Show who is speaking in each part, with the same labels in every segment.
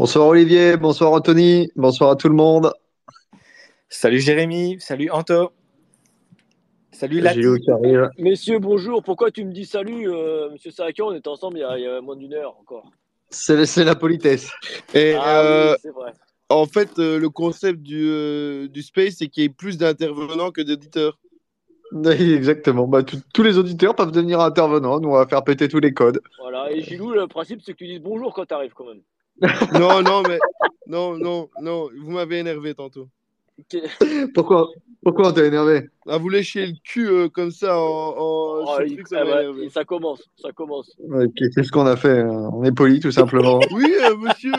Speaker 1: Bonsoir Olivier, bonsoir Anthony, bonsoir à tout le monde.
Speaker 2: Salut Jérémy, salut Anto. Salut Lati.
Speaker 1: Gilou qui arrive.
Speaker 3: Messieurs, bonjour. Pourquoi tu me dis salut, euh, monsieur Sarakian? On était ensemble il y, a, il y a moins d'une heure encore.
Speaker 1: C'est la politesse.
Speaker 4: Et
Speaker 3: Ah
Speaker 4: euh,
Speaker 3: oui, c'est vrai.
Speaker 4: en fait, euh, le concept du, euh, du space, c'est qu'il y ait plus d'intervenants que d'auditeurs.
Speaker 1: Oui, exactement. Bah, tout- tous les auditeurs peuvent devenir intervenants. Nous, on va faire péter tous les codes.
Speaker 3: Voilà. Et Gilou, le principe, c'est que tu dises bonjour quand tu arrives quand même.
Speaker 4: Non, non, mais non, non, non, vous m'avez énervé tantôt.
Speaker 1: Pourquoi, pourquoi on t'a énervé?
Speaker 4: À vous lécher le cul euh, comme ça en, en
Speaker 3: Oh, il-
Speaker 4: truc, ça
Speaker 3: ah bah, ça commence, ça commence.
Speaker 1: Ouais, Qu'est-ce qu'on a fait hein? On est poli, tout simplement.
Speaker 4: Oui, euh, monsieur,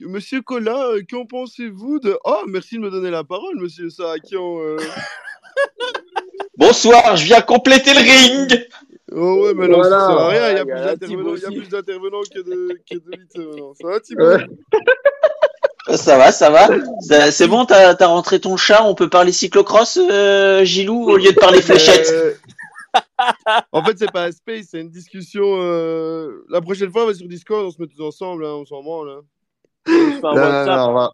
Speaker 4: monsieur Colin, euh, qu'en pensez-vous de. Oh, merci de me donner la parole, monsieur Sarakian. euh.
Speaker 5: Bonsoir, je viens compléter le ring.
Speaker 4: Oh, ouais, mais non,
Speaker 1: Voilà.
Speaker 4: ça sert à rien. Il y a
Speaker 3: Il y a
Speaker 4: plus d'intervenants il y a
Speaker 3: Thibaut
Speaker 4: plus d'intervenants que de- que d'auditeurs. Ça va, Thibaut
Speaker 1: Ouais.
Speaker 5: Ça va, ça va. Ça- C'est bon, t'as as rentré ton chat, on peut parler cyclocross, euh, Gilou, au lieu de parler fléchette.
Speaker 4: Euh, en fait, c'est pas un space, c'est une discussion. euh, La prochaine fois, on va sur Discord, on se met tous ensemble, hein, on s'en branle. hein.
Speaker 3: On
Speaker 1: on, va,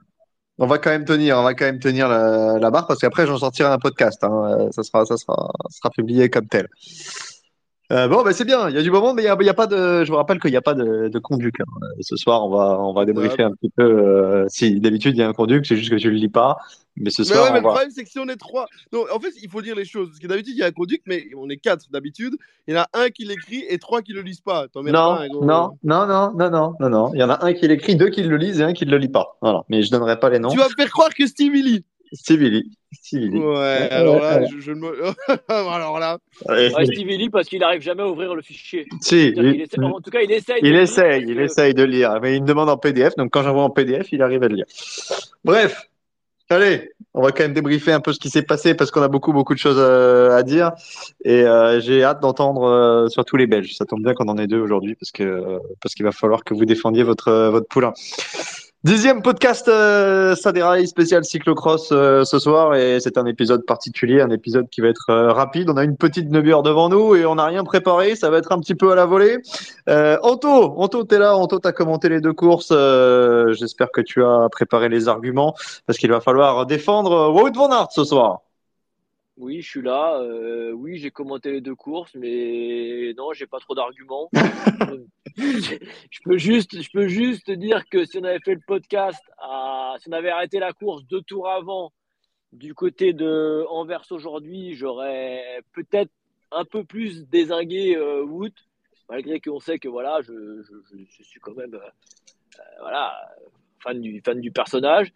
Speaker 1: on va quand même tenir, on va quand même tenir la, la barre parce qu'après j'en sortirai un podcast. hein. Euh, Ça sera, ça sera, ça sera publié comme tel. Euh, bon, bah, c'est bien. Il y a du moment, mais il y a, il y a pas de. Je vous rappelle qu'il n'y a pas de, de conduc. hein. Euh, Ce soir, on va, on va débriefer un petit peu. euh, si d'habitude il y a un conduc, c'est juste que tu le lis pas. Mais ce
Speaker 4: Mais
Speaker 1: soir,
Speaker 4: ouais, mais
Speaker 1: on
Speaker 4: le
Speaker 1: va.
Speaker 4: problème, c'est que si on est trois. Non, en fait, il faut dire les choses. Parce que d'habitude, il y a un conduct, mais on est quatre d'habitude. Il y en a un qui l'écrit et trois qui le lisent pas.
Speaker 1: Non,
Speaker 4: pas un, gros.
Speaker 1: non, non, non, non, non, non, non. Il y en a un qui l'écrit, deux qui le lisent et un qui ne le lit pas. Voilà. Mais je donnerai pas les noms.
Speaker 4: Tu vas me faire croire que Steve il lit.
Speaker 1: Stevie lit. Stevie lit.
Speaker 4: Ouais, alors là,
Speaker 1: ouais.
Speaker 4: je, je ne me. alors là.
Speaker 1: Ouais.
Speaker 3: Ouais, Stevie Lee, parce qu'il n'arrive jamais à ouvrir le fichier.
Speaker 1: Si, il,
Speaker 3: essaie- En tout cas, il essaye. de
Speaker 1: il essaye, il
Speaker 3: que-
Speaker 1: essaye de lire. Mais il me demande en PDF. Donc quand j'envoie en PDF, il arrive à le lire. Bref. Allez, on va quand même débriefer un peu ce qui s'est passé parce qu'on a beaucoup, beaucoup de choses euh, à dire. Et euh, j'ai hâte d'entendre euh, surtout les Belges. Ça tombe bien qu'on en ait deux aujourd'hui parce que euh, parce qu'il va falloir que vous défendiez votre euh, votre poulain. Dixième podcast euh, spécial cyclocross euh, ce soir et c'est un épisode particulier, un épisode qui va être euh, rapide. On a une petite demi-heure devant nous et on n'a rien préparé, ça va être un petit peu à la volée. Euh, Anto, Anto, t'es là, Anto, t'as commenté les deux courses. Euh, J'espère que tu as préparé les arguments parce qu'il va falloir défendre Wout van Aert ce soir.
Speaker 3: Oui, je suis là. Euh, oui, j'ai commenté les deux courses, mais non, j'ai pas trop d'arguments. je peux juste, je peux juste dire que si on avait fait le podcast, à, si on avait arrêté la course deux tours avant du côté de Anvers aujourd'hui, j'aurais peut-être un peu plus désingué euh, Wood, malgré qu'on sait que voilà, je, je, je suis quand même euh, voilà fan du fan du personnage.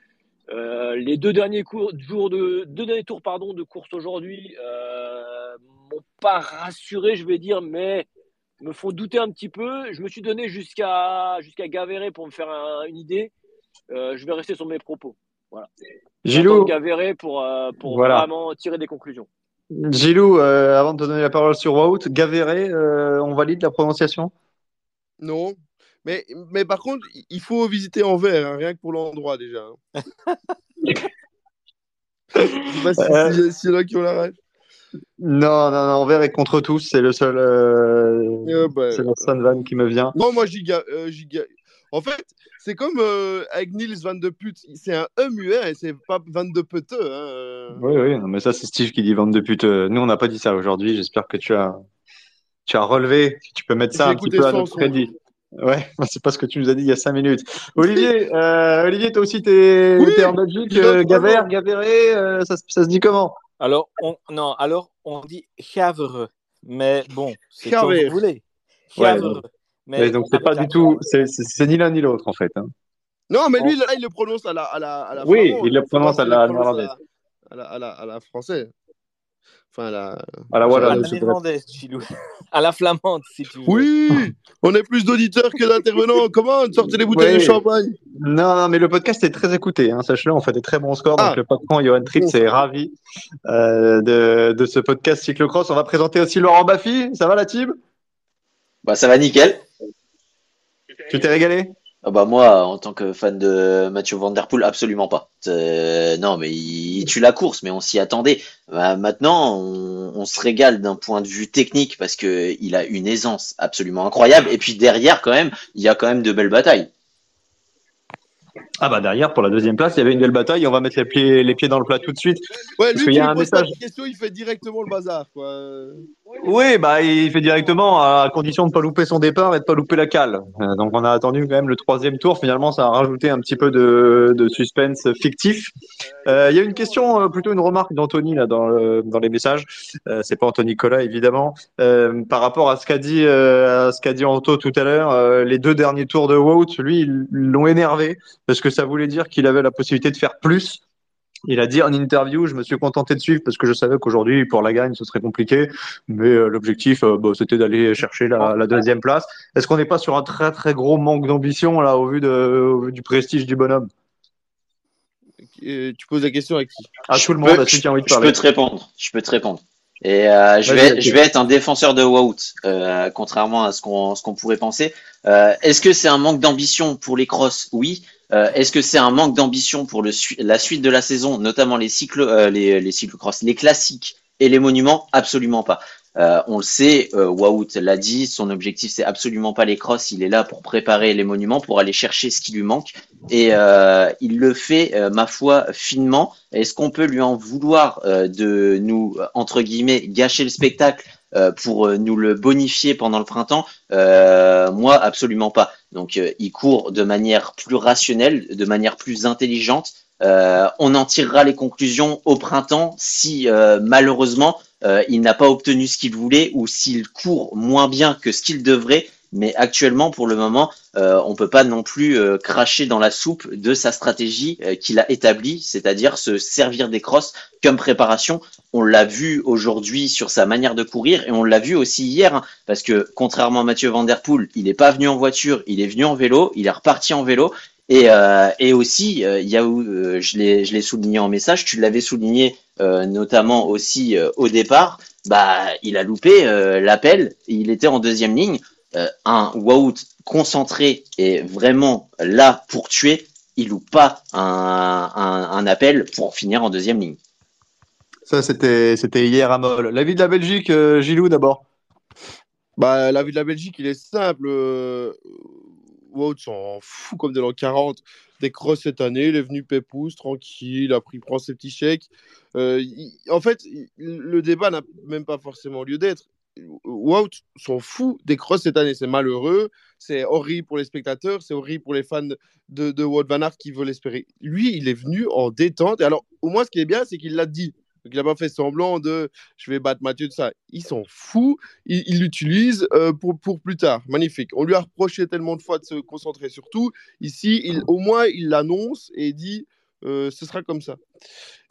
Speaker 3: Euh, les deux derniers cours, jours de, deux derniers tours pardon, de course aujourd'hui euh, m'ont pas rassuré, je vais dire, mais me font douter un petit peu. Je me suis donné jusqu'à jusqu'à Gavéré pour me faire une idée. Euh, je vais rester sur mes propos. Voilà.
Speaker 1: Gilou.
Speaker 3: Gavéré pour, euh, pour vraiment tirer des conclusions.
Speaker 1: Gilou, euh, avant de te donner la parole sur Wout, Gavéré, on valide la prononciation?
Speaker 4: Non, mais, mais par contre, il faut visiter Anvers, hein, rien que pour l'endroit déjà. Hein. Je sais pas si, euh... si, là qui ont la rêve.
Speaker 1: Non, non, non, Anvers est contre tous, c'est le seul. Euh... bah, c'est la seule vanne qui me vient.
Speaker 4: Non, moi, giga, euh, giga... En fait, c'est comme euh, avec Nils Van de Put, c'est un E muet et c'est pas Van de Pute. Hein.
Speaker 1: Oui, oui, non, mais ça, c'est Steve qui dit Van de Pute. Nous, on n'a pas dit ça aujourd'hui. J'espère que tu as, tu as relevé. Tu peux mettre ça un petit peu à notre crédit. Ouais, c'est pas ce que tu nous as dit il y a cinq minutes. Olivier, euh, Olivier, toi aussi, t'es oui, es en Belgique. Euh, Gavert, Gavéré, euh, ça, ça, se dit comment?
Speaker 2: Alors, on, non, alors on dit Chavre, mais bon, c'est comme vous voulez.
Speaker 1: Chavre. Ouais, mais donc c'est pas du tout, c'est ni l'un ni l'autre en fait. Hein.
Speaker 4: Non, mais lui, là, il le prononce à la, à la, à la
Speaker 1: Oui, il le prononce à la néerlandaise.
Speaker 4: À la, à la, à la française. Enfin, à la,
Speaker 1: à la, voilà,
Speaker 2: à la néerlandaise, Chilou. À la flamande, si tu veux.
Speaker 4: Oui, on est plus d'auditeurs que d'intervenants. Comment Sortez les bouteilles oui. de champagne?
Speaker 1: Non, non, mais le podcast est très écouté. Hein, Sache-le, on fait des très bons scores. Ah. Donc, le patron Johan Tritz est ravi euh, de, de, ce podcast cyclocross. On va présenter aussi Laurent Baffy. Ça va, la team?
Speaker 5: Bah, ça va nickel.
Speaker 1: Tu t'es régalé?
Speaker 5: Ah bah moi, en tant que fan de Mathieu Van Der Poel, absolument pas. Euh, non, mais il, il, tue la course, mais on s'y attendait. Bah, maintenant, on, on, se régale d'un point de vue technique parce que il a une aisance absolument incroyable. Et puis derrière, quand même, il y a quand même de belles batailles.
Speaker 1: Ah bah derrière pour la deuxième place il y avait une belle bataille on va mettre les pieds, les pieds dans le plat tout de suite
Speaker 4: ouais, lui, parce y a un message question il fait directement le bazar quoi.
Speaker 1: Oui bah il fait directement à condition de pas louper son départ et de pas louper la cale. Euh, donc on a attendu quand même le troisième tour. Finalement ça a rajouté un petit peu de, de suspense fictif. Euh, il y a une question euh, plutôt une remarque d'Anthony là dans, dans les messages. C'est pas Anthony Nicolas évidemment. Par rapport à ce qu'a dit à ce qu'a dit Anto tout à l'heure les deux derniers tours de Wout lui l'ont énervé parce que ça voulait dire qu'il avait la possibilité de faire plus. Il a dit en interview, je me suis contenté de suivre parce que je savais qu'aujourd'hui, pour la gagne, ce serait compliqué. Mais euh, l'objectif, euh, bah, c'était d'aller chercher la, la, deuxième place. Est-ce qu'on n'est pas sur un très très gros manque d'ambition là au vu, de, au vu du prestige du bonhomme?
Speaker 4: Euh, Tu poses la question à qui?
Speaker 1: À tout le monde, à ceux qui ont envie de parler.
Speaker 5: Je peux te répondre. Je peux te répondre. Et euh, je, vais, je vais être un défenseur de Wout, euh, contrairement à ce qu'on ce qu'on pourrait penser. Euh, Est-ce que c'est un manque d'ambition pour les crosses? Oui. Euh, Est-ce que c'est un manque d'ambition pour le la suite de la saison, notamment les cycles, euh, les, les cyclocross, les classiques et les monuments? Absolument pas. Euh, on le sait, euh, Wout l'a dit, son objectif c'est absolument pas les crosses, il est là pour préparer les monuments, pour aller chercher ce qui lui manque, et euh, il le fait, euh, ma foi, finement. Est-ce qu'on peut lui en vouloir euh, de nous entre guillemets gâcher le spectacle pour nous le bonifier pendant le printemps? Moi, absolument pas. Donc, il court de manière plus rationnelle, de manière plus intelligente. on en tirera les conclusions au printemps si malheureusement euh, il n'a pas obtenu ce qu'il voulait ou s'il court moins bien que ce qu'il devrait. Mais actuellement, pour le moment, euh, on peut pas non plus euh, cracher dans la soupe de sa stratégie qu'il a établie, c'est-à-dire se servir des crosses comme préparation. On l'a vu aujourd'hui sur sa manière de courir et on l'a vu aussi hier, hein, parce que contrairement à Mathieu Van il n'est pas venu en voiture, il est venu en vélo, il est reparti en vélo. Et, euh, et aussi, euh, il y a, euh, je l'ai souligné en message, tu l'avais souligné euh, notamment aussi euh, au départ, bah, il a loupé l'appel, il était en deuxième ligne. un Wout concentré et vraiment là pour tuer, il loupe pas un, un, un appel pour finir en deuxième ligne.
Speaker 1: Ça, c'était hier à Moll. L'avis de la Belgique, Gilou, d'abord
Speaker 4: bah, L'avis de la Belgique, il est simple. Wout s'en fout comme de l'an 40 des crosses cette année. Il est venu pépouze, tranquille, après il prend ses petits chèques. Euh, en fait, le débat n'a même pas forcément lieu d'être. Wout s'en fout des crosses cette année. C'est malheureux, c'est horrible pour les spectateurs, c'est horrible pour les fans de, de Wout Van Aert qui veulent espérer. Lui, il est venu en détente. Et alors, au moins, ce qui est bien, c'est qu'il l'a dit. Donc, il n'a pas fait semblant de je vais battre Mathieu de ça. Il s'en fout. Il l'utilise euh, pour, pour plus tard. Magnifique. On lui a reproché tellement de fois de se concentrer sur tout. Ici, il, au moins, il l'annonce et dit euh, ce sera comme ça.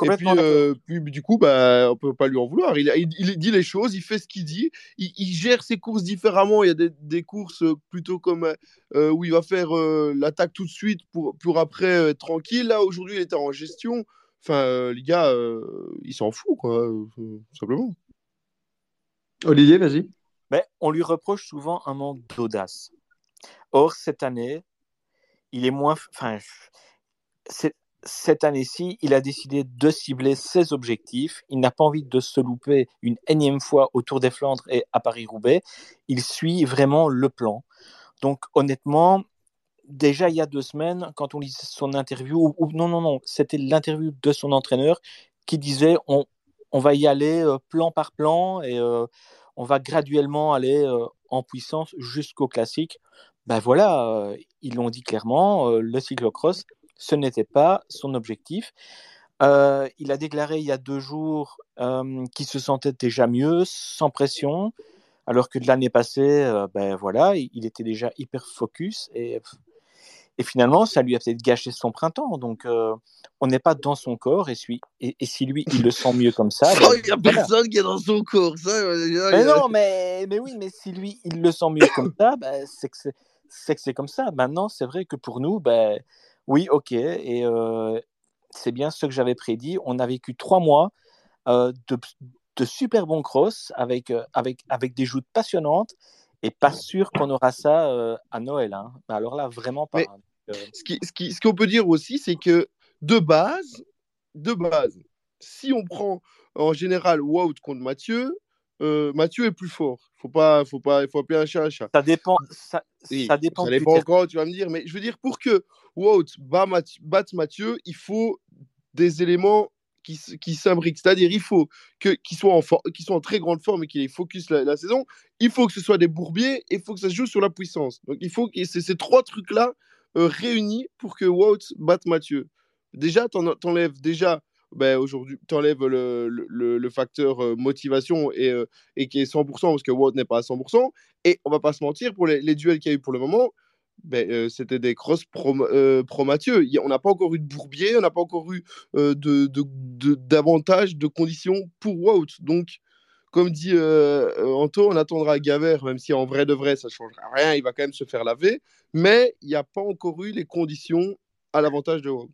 Speaker 4: Et puis, euh, puis, du coup, bah, on peut pas lui en vouloir. Il, il, dit les choses, il fait ce qu'il dit, il, gère ses courses différemment. Il y a des, des courses plutôt comme euh, où il va faire l'attaque tout de suite pour, pour après être tranquille. Là, aujourd'hui, il était en gestion. Enfin, les gars, il s'en fout, quoi, simplement.
Speaker 1: Olivier, vas-y.
Speaker 2: Mais on lui reproche souvent un manque d'audace. Or, cette année, il est moins. Enfin, cette année-ci, il a décidé de cibler ses objectifs. Il n'a pas envie de se louper une énième fois au Tour des Flandres et à Paris-Roubaix. Il suit vraiment le plan. Donc honnêtement, déjà il y a deux semaines, quand on lisait son interview, ou, non, non, non, c'était l'interview de son entraîneur qui disait on, on va y aller euh, plan par plan et euh, on va graduellement aller euh, en puissance jusqu'au classique. Ben voilà, ils l'ont dit clairement, le cyclocross, ce n'était pas son objectif. Il a déclaré il y a deux jours qu'il se sentait déjà mieux, sans pression, alors que de l'année passée, ben voilà, il, était déjà hyper focus et, et, finalement, ça lui a peut-être gâché son printemps. Donc, on n'est pas dans son corps et, et, et, si lui, il le sent mieux comme ça.
Speaker 4: Ben, il n'y a personne qui est dans son corps. Ça,
Speaker 2: mais non, mais, mais oui, mais si lui, il le sent mieux comme ça, ben, c'est que c'est comme ça. Maintenant, c'est vrai que pour nous, ben, oui, ok. Et c'est bien ce que j'avais prédit. On a vécu trois mois de, super bons cross avec, avec, avec des joutes passionnantes et pas sûr qu'on aura ça à Noël. Hein. Alors là, vraiment pas. Hein,
Speaker 4: ce qu'on ce qui, ce peut dire aussi, c'est que de base, de base, si on prend en général Wout contre Mathieu, Mathieu est plus fort. Faut pas, faut pas, il faut appeler un chat un chat.
Speaker 2: Ça dépend. Ça, ça dépend.
Speaker 4: Ça dépend encore, tu vas me dire. Mais je veux dire, pour que Wout batte Mathieu, il faut des éléments qui, qui s'imbriquent. C'est-à-dire, il faut qu'il soit, en soit en très grande forme et qu'il ait focus la, saison. Il faut que ce soit des bourbiers et il faut que ça se joue sur la puissance. Donc, il faut que ces trois trucs-là euh, réunis pour que Wout batte Mathieu. Déjà, t'enlèves déjà ben, aujourd'hui, tu enlèves le, facteur euh, motivation et, euh, et qui est 100% parce que Wout n'est pas à 100%. Et on va pas se mentir, pour les, duels qu'il y a eu pour le moment, ben, euh, c'était des crosses pro, euh, pro Mathieu. On n'a pas encore eu de Bourbier, on n'a pas encore eu de, davantage de conditions pour Wout. Donc, comme dit Anto, on attendra Gaver, même si en vrai de vrai, ça ne changera rien, il va quand même se faire laver. Mais il n'y a pas encore eu les conditions à l'avantage de Wout.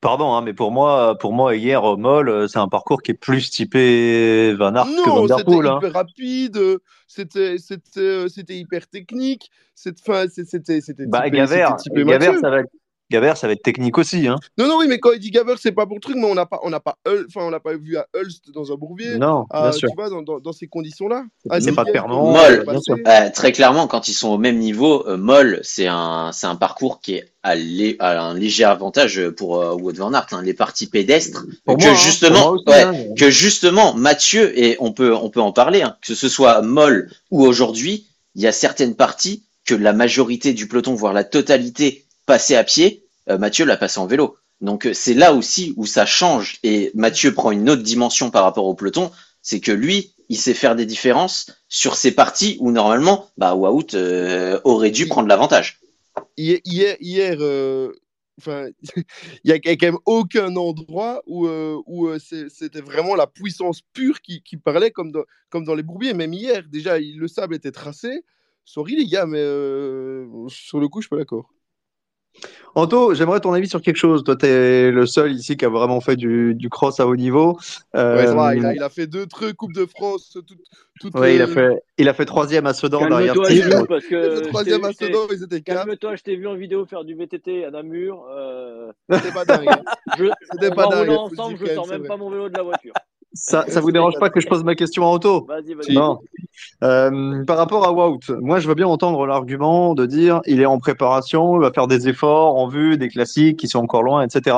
Speaker 1: Pardon, hein, mais pour moi, pour moi hier, Moll, c'est un parcours qui est plus typé Van Aert que Van Der Poel.
Speaker 4: C'était hein. hyper rapide, c'était, c'était, c'était hyper technique. C'était, c'était, c'était.
Speaker 1: Bah, Gaver, Gaver, ça va être Gaver, ça va être technique aussi. Hein.
Speaker 4: Non, non, oui, mais quand il dit Gaver, c'est pas pour le truc, mais on n'a pas, on n'a pas, enfin, on n'a pas vu à Hulst dans un bourbier.
Speaker 1: Non, bien
Speaker 4: euh,
Speaker 1: sûr.
Speaker 4: Tu vois, dans, dans, dans ces conditions-là.
Speaker 1: Ah, c'est pas Pernon.
Speaker 5: Moll, euh, très clairement, quand ils sont au même niveau, euh, Moll, c'est un, c'est un parcours qui est à, à, un léger avantage pour euh, Wout van Aert. Hein, les parties pédestres, que hein, justement, ouais, hein. que justement, Mathieu et on peut, on peut en parler, hein, que ce soit Moll ou aujourd'hui, il y a certaines parties que la majorité du peloton, voire la totalité passer à pied, euh, Mathieu l'a passé en vélo. Donc euh, c'est là aussi où ça change et Mathieu prend une autre dimension par rapport au peloton, c'est que lui, il sait faire des différences sur ces parties où normalement, bah, Wout euh, aurait dû prendre l'avantage.
Speaker 4: Hier, hier, enfin, il y a quand même aucun endroit où, où c'était vraiment la puissance pure qui, qui parlait comme dans, comme dans les bourbiers. Même hier, déjà, le sable était tracé. Sorry les gars, mais sur le coup, je suis pas d'accord.
Speaker 1: Anto, j'aimerais ton avis sur quelque chose. Toi, tu es le seul ici qui a vraiment fait du, du cross à haut niveau.
Speaker 4: Euh... Ouais, il, a, il, a, fait deux trucs Coupe de France. Tout,
Speaker 1: tout, ouais, il, a fait, il a fait troisième à Sedan derrière
Speaker 3: Tim. Parce que
Speaker 4: troisième à Sedan, ils étaient.
Speaker 3: Calme-toi, je t'ai vu en vidéo faire du VTT à Namur.
Speaker 4: Euh... C'était pas dingue. Hein.
Speaker 3: je, C'était pas dingue. ensemble, je sors même pas mon vélo de la voiture.
Speaker 1: Ça, ça vous dérange pas que je pose ma question à Anto
Speaker 3: Vas-y, vas-y.
Speaker 1: Non. Euh, par rapport à Wout, moi je veux bien entendre l'argument de dire il est en préparation, il va faire des efforts en vue des classiques qui sont encore loin, etc.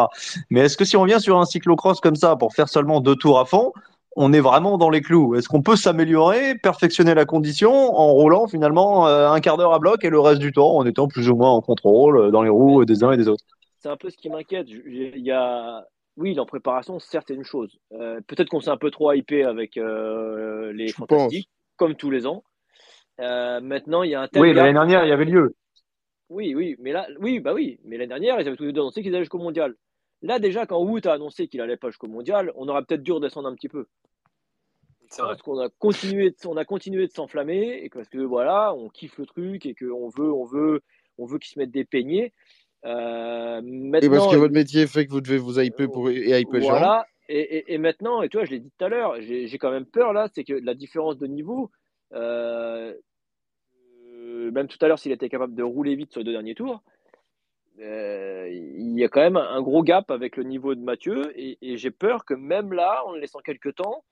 Speaker 1: Mais est-ce que si on vient sur un cyclocross comme ça pour faire seulement deux tours à fond, on est vraiment dans les clous? Est-ce qu'on peut s'améliorer, perfectionner la condition en roulant finalement euh, un quart d'heure à bloc et le reste du temps en étant plus ou moins en contrôle euh, dans les roues des uns et des autres?
Speaker 3: C'est un peu ce qui m'inquiète. Il y a oui, en préparation, certes, c'est une chose. Euh, peut-être qu'on s'est un peu trop hypé avec euh, les
Speaker 4: Je
Speaker 3: fantastiques, comme tous les ans. Euh, maintenant, il y a un tel
Speaker 1: Oui, l'année dernière, il y avait lieu.
Speaker 3: Oui, oui, mais là, oui, bah oui, mais l'année dernière, ils avaient tous les deux annoncé qu'ils allaient jusqu'au mondial. Là, déjà, quand Wout a annoncé qu'il allait pas jusqu'au mondial, on aurait peut-être dû redescendre un petit peu.
Speaker 2: C'est vrai.
Speaker 3: Parce qu'on a continué, de, on a continué de s'enflammer et parce que voilà, on kiffe le truc et qu'on veut, on veut, on veut qu'ils se mettent des peignets. Euh,
Speaker 4: Et
Speaker 3: maintenant,
Speaker 4: parce que votre métier fait que vous devez vous hyper pour et hyper
Speaker 3: voilà. Et, et- et maintenant, et tu vois, je l'ai dit tout à l'heure, j'ai quand même peur là, c'est que la différence de niveau, euh, euh, même tout à l'heure, s'il était capable de rouler vite sur les deux derniers tours, euh, il y a quand même un gros gap avec le niveau de Mathieu. Et, et j'ai peur que même là, en le laissant quelques temps,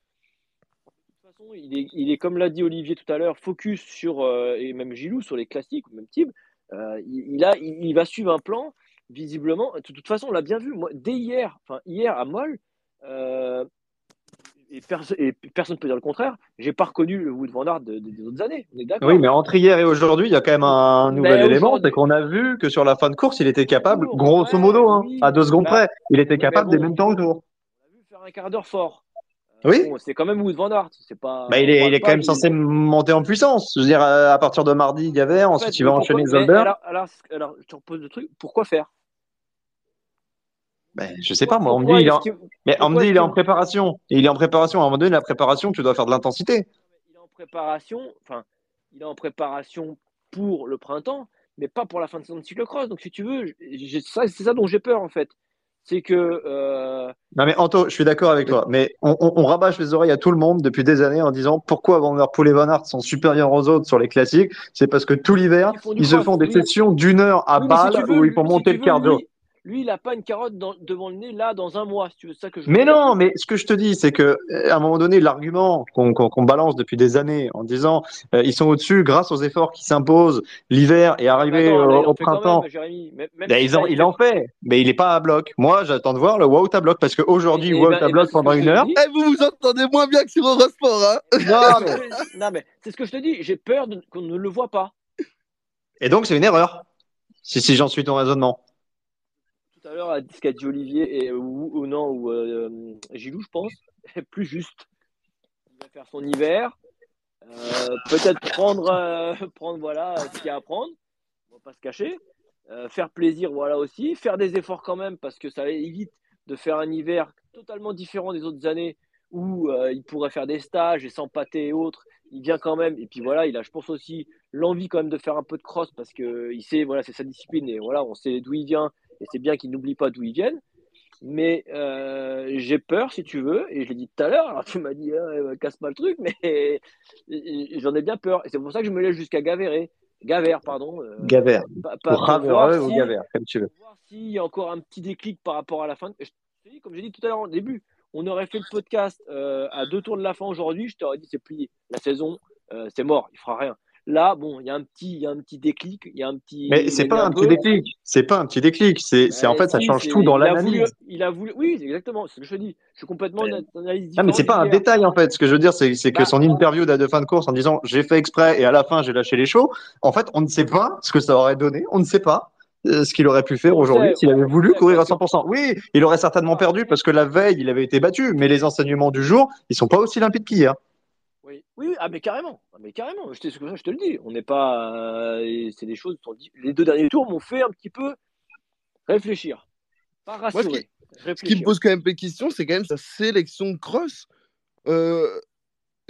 Speaker 3: de toute façon, il est, il est comme l'a dit Olivier tout à l'heure, focus sur, euh, et même Gilou, sur les classiques, ou même Tib. Euh, il, il a, il, il va suivre un plan, visiblement. De toute façon, on l'a bien vu. Moi, dès hier, enfin hier à Moll, euh, et, perso- et personne ne peut dire le contraire, j'ai pas reconnu le Wood Van Aert de- de- des autres années. On.
Speaker 1: Oui, mais entre hier et aujourd'hui, il y a quand même un nouvel élément, c'est qu'on a vu que sur la fin de course, il était capable, grosso modo, hein, à deux secondes
Speaker 3: Bah,
Speaker 1: près, il était capable
Speaker 3: bon.
Speaker 1: des mêmes temps autour.
Speaker 3: On a vu faire un quart d'heure fort.
Speaker 1: Oui.
Speaker 3: Bon, c'est quand même Wood Van Aert. C'est pas.
Speaker 1: Bah, il est, il est
Speaker 3: pas
Speaker 1: quand même censé monter en puissance. Je veux dire, à partir de mardi, il y avait,
Speaker 3: En
Speaker 1: ensuite
Speaker 3: fait,
Speaker 1: il va enchaîner Zolder.
Speaker 3: alors, alors, alors, je te repose le truc. Pourquoi faire?
Speaker 1: Ben, je sais pas, moi, on me dit, il est en... mais on me dit, il est en préparation. Et il est en préparation. À un moment donné, la préparation, tu dois faire de l'intensité.
Speaker 3: il est en préparation, enfin, il est en préparation pour le printemps, mais pas pour la fin de saison de cyclocross. Donc, si tu veux, ça, c'est ça dont j'ai peur, en fait. C'est que. euh,
Speaker 1: Non, mais Anto, je suis d'accord avec toi. Mais on, on, on rabâche les oreilles à tout le monde depuis des années en disant pourquoi Van Der Poel et Van Aert sont supérieurs aux autres sur les classiques. C'est parce que tout l'hiver,
Speaker 3: Ils
Speaker 1: se font des sessions d'une heure à
Speaker 3: oui, si veux,
Speaker 1: où ils font
Speaker 3: si
Speaker 1: monter le cardio.
Speaker 3: Lui, lui, il n'a pas une carotte dans- devant le nez, là, dans un mois, si tu veux. C'est ça que je
Speaker 1: Mais
Speaker 3: dire.
Speaker 1: non, mais ce que je te dis, c'est que euh, à un moment donné, l'argument qu'on balance depuis des années en disant euh, ils sont au-dessus grâce aux efforts qui s'imposent l'hiver et
Speaker 3: Mais
Speaker 1: arrivé au, printemps.
Speaker 3: même, Jérémy. Même, même
Speaker 1: Ben,
Speaker 3: si
Speaker 1: ils
Speaker 3: il
Speaker 1: en fait, mais il est pas à bloc. Moi, j'attends de voir le Wout à bloc parce qu'aujourd'hui,
Speaker 3: Et- et
Speaker 1: Wout
Speaker 3: ben-
Speaker 1: à bloc pendant une heure.
Speaker 4: Eh, vous vous entendez moins bien que sur Eurosport, hein
Speaker 1: Non, mais-
Speaker 3: non, mais c'est ce que je te dis. J'ai peur qu'on ne le voit pas.
Speaker 1: Et donc, c'est une erreur. Si, si j'en suis ton raisonnement.
Speaker 3: À ce qu'a dit Olivier, et, ou, ou non, ou euh, Gilou, je pense, plus juste. Il va faire son hiver. euh, Peut-être prendre, euh, prendre voilà, ce qu'il y a à prendre. On va pas se cacher. Euh, faire plaisir, voilà aussi. Faire des efforts quand même, parce que ça évite de faire un hiver totalement différent des autres années où euh, il pourrait faire des stages et s'empâter et autres. Il vient quand même. Et puis voilà, il a, je pense aussi, l'envie quand même de faire un peu de cross parce que il sait, voilà, c'est sa discipline et voilà, on sait d'où il vient et c'est bien qu'il n'oublie pas d'où ils viennent. Mais euh, j'ai peur, si tu veux, et je l'ai dit tout à l'heure, alors tu m'as dit, Ah, casse pas le truc, mais j'en ai bien peur. Et c'est pour ça que je me lève jusqu'à Gavérer. Gavert, pardon. euh,
Speaker 1: Gavert.
Speaker 3: pas-
Speaker 1: Ravereux
Speaker 3: voir
Speaker 1: ou
Speaker 3: si-
Speaker 1: Gavert, comme tu veux.
Speaker 3: pour voir s'il y a encore un petit déclic par rapport à la fin. Je te dis, comme j'ai dit tout à l'heure au début, on aurait fait le podcast euh, à deux tours de la fin aujourd'hui, je t'aurais dit c'est plié. La saison, euh, c'est mort, il fera rien. Là, bon, il y a un petit, il y a un petit déclic, il y a un petit.
Speaker 1: Mais c'est pas un petit déclic. C'est pas un petit déclic. C'est, c'est en
Speaker 3: Bah,
Speaker 1: fait, ça change tout dans l'analyse.
Speaker 3: Il a voulu, oui, exactement, c'est ce que je dis. Je suis complètement
Speaker 1: Mais-
Speaker 3: une analyse
Speaker 1: Ah, mais c'est pas un détail en fait. Ce que je veux dire, c'est, c'est que
Speaker 3: Bah.
Speaker 1: son interview de de fin de course en disant j'ai fait exprès et à la fin j'ai lâché les chauds. En fait, on ne sait pas ce que ça aurait donné. On ne sait pas euh, ce qu'il aurait pu faire aujourd'hui s'il avait voulu courir à
Speaker 3: parce que-
Speaker 1: 100%. Oui, il aurait certainement perdu parce que la veille il avait été battu. Mais les enseignements du jour, ils sont pas aussi limpides qu'hier.
Speaker 3: Oui, ah mais carrément, ah, mais carrément. Je te, je te le dis, on n'est pas, euh, c'est des choses. Les deux derniers tours m'ont fait un petit peu réfléchir, pas
Speaker 4: Moi, ce
Speaker 3: rassurer,
Speaker 4: qui- Ce qui me pose quand même de questions, c'est quand même sa sélection de cross. Euh,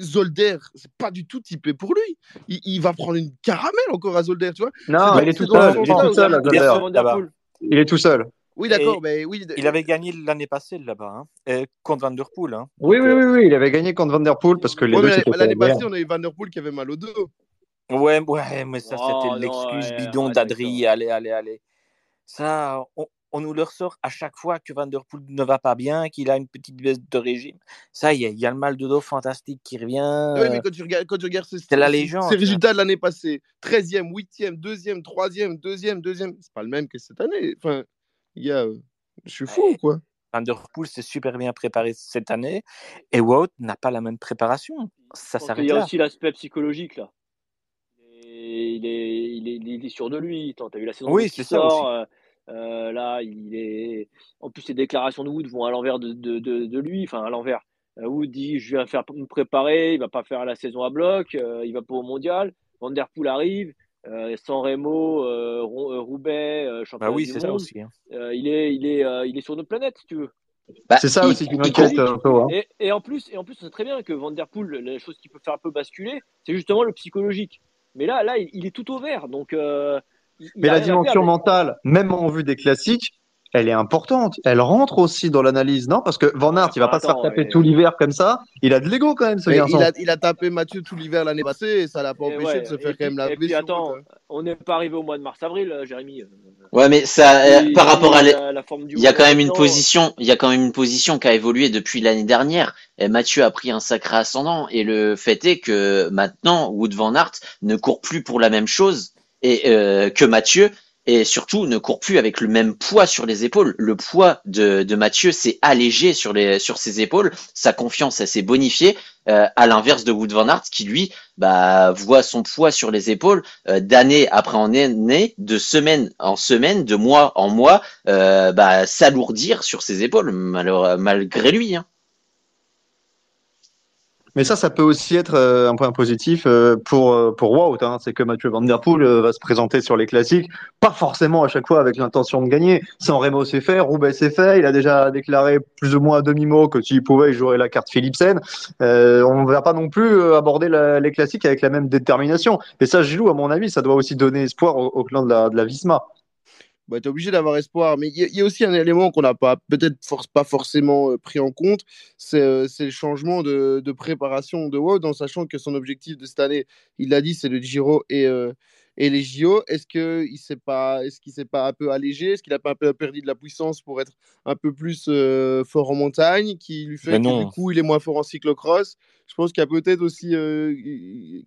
Speaker 4: Zolder, c'est pas du tout typé pour lui. Il, il va prendre une caramel encore à Zolder, tu vois.
Speaker 1: Non, il est tout seul. est tout à Zolder. Il est tout seul.
Speaker 4: Oui, d'accord, mais oui.
Speaker 2: Il avait gagné l'année passée là-bas, hein, contre Van Der Poel. Hein.
Speaker 1: Oui,
Speaker 2: Donc,
Speaker 1: oui,
Speaker 2: euh,
Speaker 1: oui, oui. Il avait gagné contre Van Der Poel parce que les
Speaker 4: Ouais,
Speaker 1: deux
Speaker 4: l'année passée, on avait Van Der Poel qui avait mal au dos.
Speaker 2: Ouais, ouais, mais ça,
Speaker 3: Oh,
Speaker 2: c'était
Speaker 3: non,
Speaker 2: l'excuse
Speaker 3: ouais,
Speaker 2: bidon d'Adri. Allez, allez, allez. Ça, on, on nous le ressort à chaque fois que Van Der Poel ne va pas bien, qu'il a une petite baisse de régime. Ça y est, il y a le mal de dos fantastique qui revient.
Speaker 4: Oui, mais quand tu regardes, quand tu regardes ces,
Speaker 2: C'est la légende,
Speaker 4: ces
Speaker 2: ça.
Speaker 4: résultats de l'année passée, 13e, 8e, 2e, 3e, 2e, 2e, c'est pas le même que cette année. Enfin, il euh, je suis fou,
Speaker 2: Ouais.
Speaker 4: quoi.
Speaker 2: Van Der Poel s'est super bien préparé cette année et Wout n'a pas la même préparation. Ça s'arrête
Speaker 3: y a
Speaker 2: là.
Speaker 3: aussi l'aspect psychologique là. Il, est, il, est, il est sûr de lui. Tu as vu la saison
Speaker 2: Oui,
Speaker 3: qui
Speaker 2: c'est ça
Speaker 3: sort. euh, euh, là, il est. En plus, les déclarations de Wood vont à l'envers de, de, de, de lui. Enfin, à l'envers. Euh, Wood dit Je viens faire me préparer. Il va pas faire la saison à bloc. euh, il va pas au mondial. Van Der Poel arrive. Euh, San Remo, euh, euh, Roubaix, euh, championnat
Speaker 2: Bah oui,
Speaker 3: du
Speaker 2: c'est ça aussi. hein.
Speaker 3: Euh, il, est, il, est, euh, il est sur notre planète, si tu veux.
Speaker 5: Bah,
Speaker 1: C'est ça
Speaker 5: il-
Speaker 1: aussi qui m'inquiète un peu. hein.
Speaker 3: Et, et en plus, et en plus, on sait très bien que Van Der Poel, la chose qui peut faire un peu basculer, c'est justement le psychologique. Mais là, là, il, il est tout au vert, donc. euh, il-
Speaker 1: Mais la dimension mentale, même en vue des classiques, elle est importante. Elle rentre aussi dans l'analyse, non? Parce que Van Aert, il va pas se faire taper
Speaker 3: mais-
Speaker 1: tout l'hiver comme ça. Il a de l'ego quand même, ce
Speaker 4: Mais
Speaker 1: garçon.
Speaker 4: il, a, il a tapé Mathieu tout l'hiver l'année passée et ça l'a pas
Speaker 3: Et
Speaker 4: empêché
Speaker 3: ouais,
Speaker 4: de se faire quand même la
Speaker 3: Et puis
Speaker 4: blessure.
Speaker 3: attends,
Speaker 4: quoi.
Speaker 3: on n'est pas arrivé au mois de mars-avril, euh, Jérémy.
Speaker 5: Ouais, mais ça, euh,
Speaker 3: Et-
Speaker 5: par rapport à
Speaker 3: la, la forme du
Speaker 5: Il y a quand même une position, il y a quand même une position qui a évolué depuis l'année dernière. Et Mathieu a pris un sacré ascendant. Et le fait est que maintenant, Wood Van Aert ne court plus pour la même chose et euh, que Mathieu. Et surtout, ne court plus avec le même poids sur les épaules. Le poids de, de Mathieu s'est allégé sur, les, sur ses épaules. Sa confiance, s'est bonifiée. euh, à l'inverse de Wood Van Aert, qui lui, bah, voit son poids sur les épaules euh, d'année après année, de semaine en semaine, de mois en mois, euh, bah, s'alourdir sur ses épaules, malgré lui. Hein.
Speaker 1: Mais ça, ça peut aussi être euh, un point positif euh, pour, euh, pour Wout. Hein. C'est que Mathieu Van Der Poel va se présenter sur les classiques, pas forcément à chaque fois avec l'intention de gagner. San Remo c'est fait, Roubaix c'est fait. Il a déjà déclaré plus ou moins à demi-mot que s'il pouvait, il jouerait la carte Philipsen. Euh, on ne va pas non plus aborder les classiques avec la même détermination. Et ça, Gilou, à mon avis, ça doit aussi donner espoir au, au clan de la, de la Visma.
Speaker 4: Bah, tu es obligé d'avoir espoir. Mais il y, a- aussi un élément qu'on n'a peut-être pas forcément euh, pris en compte, c'est euh, le changement de, préparation de Wout, en sachant que son objectif de cette année, il l'a dit, c'est le Giro et, euh, et les JO. Est-ce qu'il s'est pas, est-ce qu'il s'est pas un peu allégé? Est-ce qu'il a pas un peu perdu de la puissance pour être un peu plus euh, fort en montagne, qui lui fait
Speaker 2: Mais
Speaker 4: que
Speaker 2: non.
Speaker 4: du coup il est moins fort en cyclocross? Je pense qu'il y a peut-être aussi euh,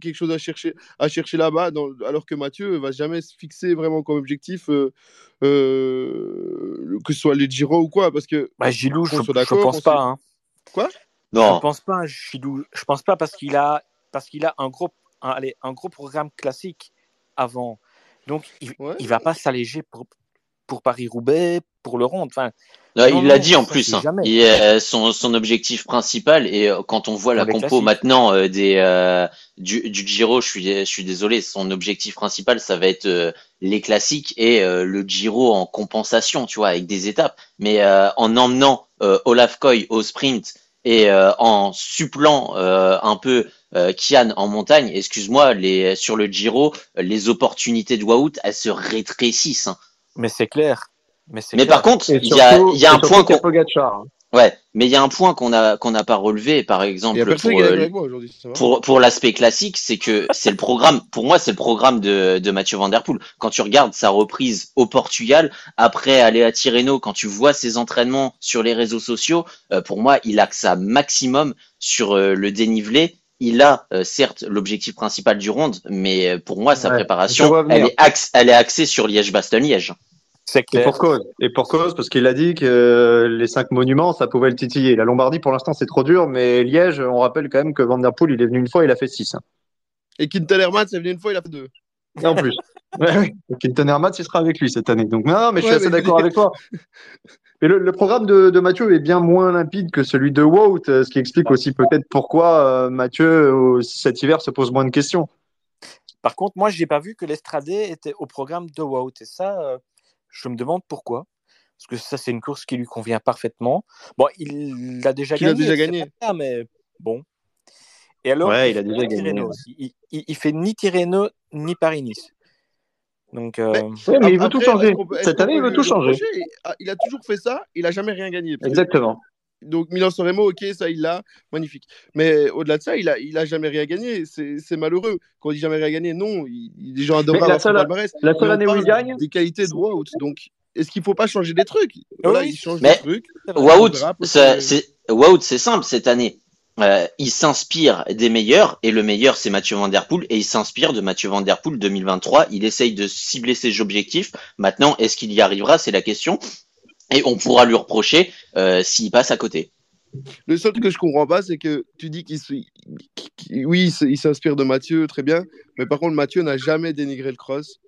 Speaker 4: quelque chose à chercher, à chercher là-bas, dans- alors que Mathieu va jamais se fixer vraiment comme objectif. euh, euh, que ce soit les Giro ou quoi, parce que
Speaker 2: Bah, Gilou, je,
Speaker 4: d'accord,
Speaker 2: pense pas. hein.
Speaker 4: quoi?
Speaker 5: Non,
Speaker 2: Je pense pas, Gilou. Je pense pas parce qu'il a parce qu'il a un gros un, allez, un gros programme classique avant. Donc il,
Speaker 4: Ouais.
Speaker 2: il va pas s'alléger pour pour Paris-Roubaix, pour le Rond. Enfin,
Speaker 5: Non,
Speaker 2: Non,
Speaker 5: il l'a dit en plus. hein. Il, euh, son, son objectif principal, et euh, quand on voit la compo maintenant euh, des, euh, du, du Giro, je suis, je suis désolé, son objectif principal, ça va être euh, les classiques et euh, le Giro en compensation, tu vois, avec des étapes. Mais euh, en emmenant euh, Olaf Koy au sprint et euh, en supplant euh, un peu euh, Kian en montagne, excuse-moi, les, sur le Giro, les opportunités de Wout, elles se rétrécissent. hein.
Speaker 2: mais c'est clair. Mais c'est
Speaker 5: Mais
Speaker 2: clair.
Speaker 5: par contre, il y a, y a un point
Speaker 1: a
Speaker 5: qu'on
Speaker 1: hein.
Speaker 5: Ouais, mais il y a un point qu'on a qu'on n'a pas relevé, par exemple,
Speaker 4: a
Speaker 5: pour, euh, pour, pour l'aspect classique, c'est que c'est le programme, pour moi, c'est le programme de, de Mathieu Van Der Poel. Quand tu regardes sa reprise au Portugal, après aller à Tirreno, quand tu vois ses entraînements sur les réseaux sociaux, euh, pour moi, il axe ça maximum sur euh, le dénivelé. Il a euh, certes l'objectif principal du ronde, mais euh, pour moi, sa
Speaker 1: Ouais,
Speaker 5: préparation, elle est, axe, elle est axée sur Liège-Bastogne-Liège.
Speaker 2: C'est
Speaker 1: Et pour cause. Et pour cause, parce qu'il a dit que euh, les cinq monuments, ça pouvait le titiller. La Lombardie, pour l'instant, c'est trop dur, mais Liège, on rappelle quand même que Van Der Poel, il est venu une fois, il a fait six. hein.
Speaker 4: Et Quinten Hermans, c'est venu une fois, il a fait deux.
Speaker 1: Et en plus. ouais, Quinton il sera avec lui cette année. Donc, non, mais je suis
Speaker 4: Ouais,
Speaker 1: assez d'accord avec toi. Mais le, le programme de, de Mathieu est bien moins limpide que celui de Wout, euh, ce qui explique aussi peut-être pourquoi euh, Mathieu, euh, cet hiver, se pose moins de questions.
Speaker 2: Par contre, moi, j'ai pas vu que l'Estradé était au programme de Wout. Et ça, euh, je me demande pourquoi. Parce que ça, c'est une course qui lui convient parfaitement. Bon, il l'a déjà
Speaker 4: Qu'il a
Speaker 2: gagné.
Speaker 4: déjà gagné.
Speaker 2: mais bon. Et alors,
Speaker 1: Ouais, il a
Speaker 2: fait
Speaker 1: déjà
Speaker 2: ni
Speaker 1: gagné,
Speaker 2: aussi. Il, il, il fait ni Tirreno ni Paris-Nice. Donc, euh,
Speaker 4: Mais-
Speaker 1: Ouais, mais il veut
Speaker 4: Après,
Speaker 1: tout changer. Cette année, il veut tout changer.
Speaker 4: Ah, Il a toujours fait ça, il a jamais rien gagné.
Speaker 1: Exactement.
Speaker 4: Donc Milan Sanremo, ok, ça il l'a, magnifique. Mais au-delà de ça, il a, il a jamais rien gagné. C'est c'est malheureux. Quand on dit jamais rien gagné, non, il, il- les gens adorent
Speaker 1: Mais la seule-
Speaker 4: palmarès.
Speaker 1: La
Speaker 4: Mais
Speaker 1: seule
Speaker 4: on
Speaker 1: année où il gagne,
Speaker 4: des qualités de Wout. Donc est-ce qu'il faut pas changer des trucs? Voilà, il change
Speaker 5: Mais
Speaker 4: des trucs.
Speaker 5: Wout, c'est simple cette année. Euh, il s'inspire des meilleurs et le meilleur c'est Mathieu Van et il s'inspire de Mathieu Van Der Poel 2023. Il essaye de cibler ses objectifs. Maintenant, est-ce qu'il y arrivera? C'est la question. Et on pourra lui reprocher euh, s'il passe à côté.
Speaker 4: Le seul truc que je comprends pas, c'est que tu dis qu'il oui, il s'inspire de Mathieu, très bien, mais par contre, Mathieu n'a jamais dénigré le cross